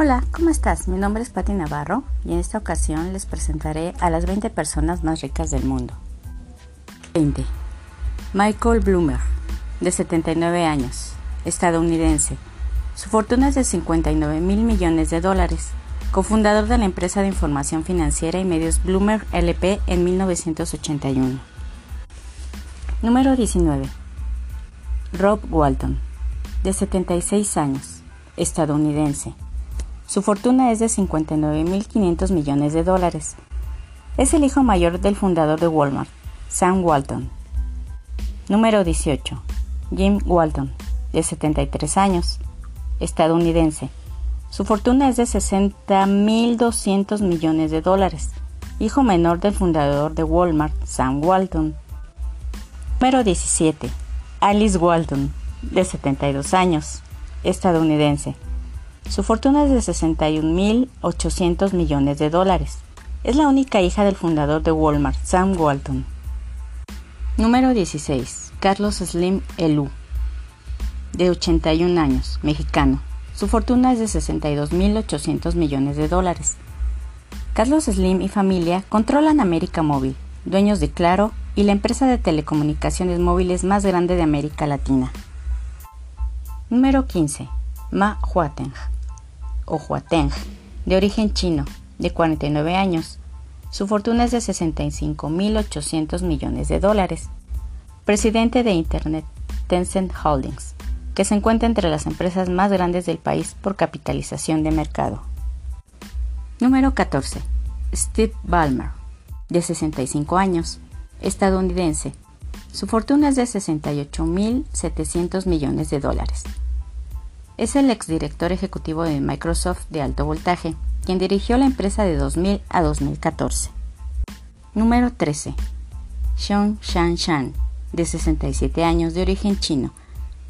Hola, ¿cómo estás? Mi nombre es Patti Navarro y en esta ocasión les presentaré a las 20 personas más ricas del mundo. 20. Michael Bloomer, de 79 años, estadounidense. Su fortuna es de 59 mil millones de dólares, cofundador de la empresa de información financiera y medios Bloomer LP en 1981. Número 19. Rob Walton, de 76 años, estadounidense. Su fortuna es de 59.500 millones de dólares. Es el hijo mayor del fundador de Walmart, Sam Walton. Número 18. Jim Walton, de 73 años, estadounidense. Su fortuna es de 60.200 millones de dólares. Hijo menor del fundador de Walmart, Sam Walton. Número 17. Alice Walton, de 72 años, estadounidense. Su fortuna es de 61.800 millones de dólares. Es la única hija del fundador de Walmart, Sam Walton. Número 16. Carlos Slim Elú, de 81 años, mexicano. Su fortuna es de 62.800 millones de dólares. Carlos Slim y familia controlan América Móvil, dueños de Claro y la empresa de telecomunicaciones móviles más grande de América Latina. Número 15. Ma Huateng o Huateng, de origen chino, de 49 años. Su fortuna es de 65.800 millones de dólares. Presidente de Internet, Tencent Holdings, que se encuentra entre las empresas más grandes del país por capitalización de mercado. Número 14. Steve Ballmer, de 65 años, estadounidense. Su fortuna es de 68.700 millones de dólares. Es el exdirector ejecutivo de Microsoft de alto voltaje, quien dirigió la empresa de 2000 a 2014. Número 13. Sean Shan-Shan, de 67 años, de origen chino.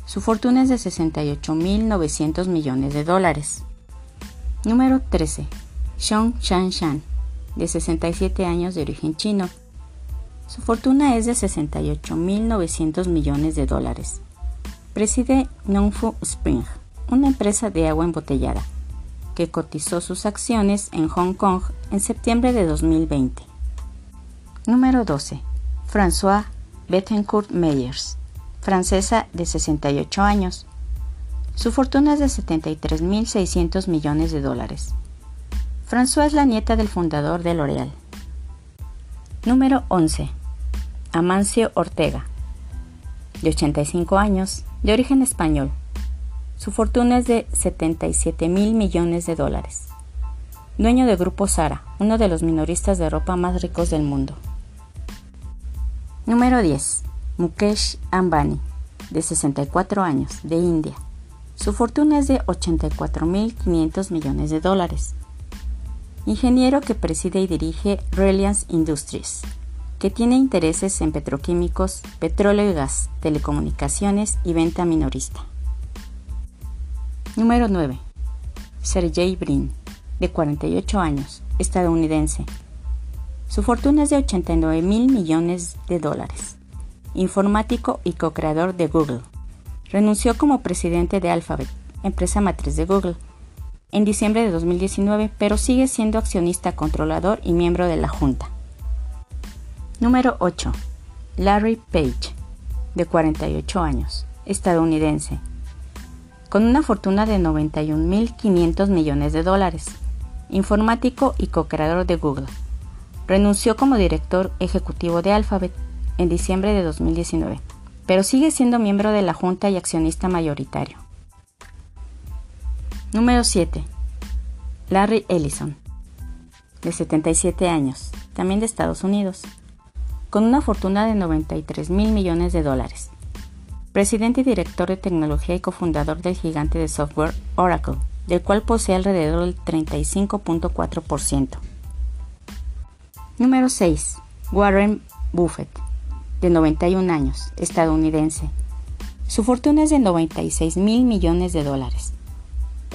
Su fortuna es de 68.900 millones de dólares. Número 13. Sean Shan-Shan, de 67 años, de origen chino. Su fortuna es de 68.900 millones de dólares. Preside Nongfu Spring una empresa de agua embotellada, que cotizó sus acciones en Hong Kong en septiembre de 2020. Número 12. François Bettencourt Meyers, francesa de 68 años. Su fortuna es de 73.600 millones de dólares. François es la nieta del fundador de L'Oréal. Número 11. Amancio Ortega, de 85 años, de origen español. Su fortuna es de 77 mil millones de dólares. Dueño de Grupo Sara, uno de los minoristas de ropa más ricos del mundo. Número 10. Mukesh Ambani, de 64 años, de India. Su fortuna es de 84.500 millones de dólares. Ingeniero que preside y dirige Reliance Industries, que tiene intereses en petroquímicos, petróleo y gas, telecomunicaciones y venta minorista. Número 9. Sergey Brin, de 48 años, estadounidense. Su fortuna es de 89 mil millones de dólares. Informático y co-creador de Google. Renunció como presidente de Alphabet, empresa matriz de Google, en diciembre de 2019, pero sigue siendo accionista controlador y miembro de la Junta. Número 8. Larry Page, de 48 años, estadounidense con una fortuna de 91.500 millones de dólares, informático y co-creador de Google. Renunció como director ejecutivo de Alphabet en diciembre de 2019, pero sigue siendo miembro de la Junta y accionista mayoritario. Número 7. Larry Ellison, de 77 años, también de Estados Unidos, con una fortuna de 93 mil millones de dólares presidente y director de tecnología y cofundador del gigante de software Oracle, del cual posee alrededor del 35.4%. Número 6. Warren Buffett, de 91 años, estadounidense. Su fortuna es de 96 mil millones de dólares.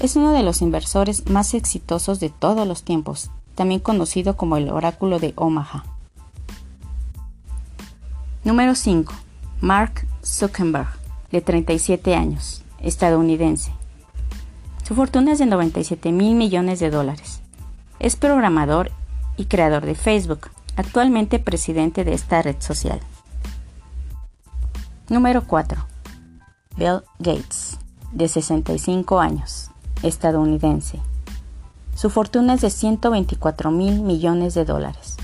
Es uno de los inversores más exitosos de todos los tiempos, también conocido como el oráculo de Omaha. Número 5. Mark Zuckerberg, de 37 años, estadounidense. Su fortuna es de 97 mil millones de dólares. Es programador y creador de Facebook, actualmente presidente de esta red social. Número 4. Bill Gates, de 65 años, estadounidense. Su fortuna es de 124 mil millones de dólares.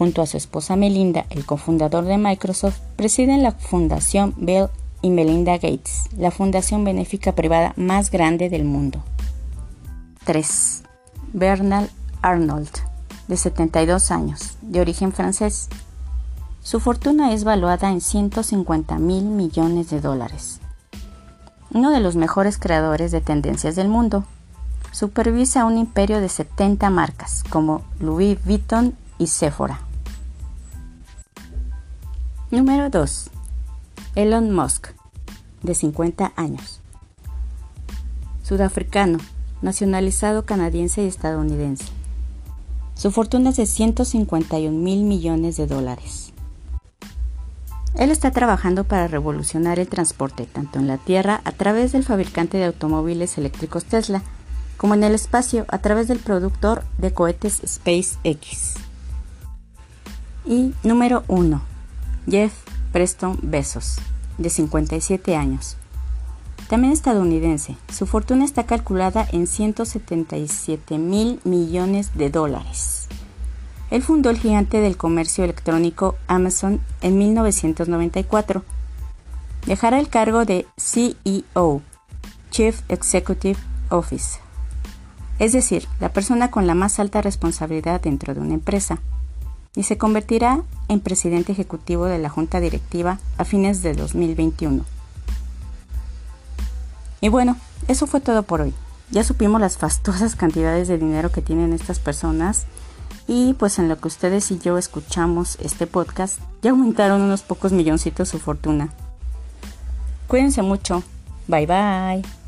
Junto a su esposa Melinda, el cofundador de Microsoft, presiden la Fundación Bill y Melinda Gates, la fundación benéfica privada más grande del mundo. 3. Bernard Arnold, de 72 años, de origen francés. Su fortuna es valuada en 150 mil millones de dólares. Uno de los mejores creadores de tendencias del mundo. Supervisa un imperio de 70 marcas, como Louis Vuitton y Sephora. Número 2. Elon Musk, de 50 años. Sudafricano, nacionalizado canadiense y estadounidense. Su fortuna es de 151 mil millones de dólares. Él está trabajando para revolucionar el transporte tanto en la Tierra a través del fabricante de automóviles eléctricos Tesla, como en el espacio a través del productor de cohetes SpaceX. Y número 1. Jeff Preston Bezos, de 57 años. También estadounidense, su fortuna está calculada en 177 mil millones de dólares. Él fundó el gigante del comercio electrónico Amazon en 1994. Dejará el cargo de CEO, Chief Executive Office, es decir, la persona con la más alta responsabilidad dentro de una empresa y se convertirá en presidente ejecutivo de la Junta Directiva a fines de 2021. Y bueno, eso fue todo por hoy. Ya supimos las fastuosas cantidades de dinero que tienen estas personas y pues en lo que ustedes y yo escuchamos este podcast ya aumentaron unos pocos milloncitos su fortuna. Cuídense mucho. Bye bye.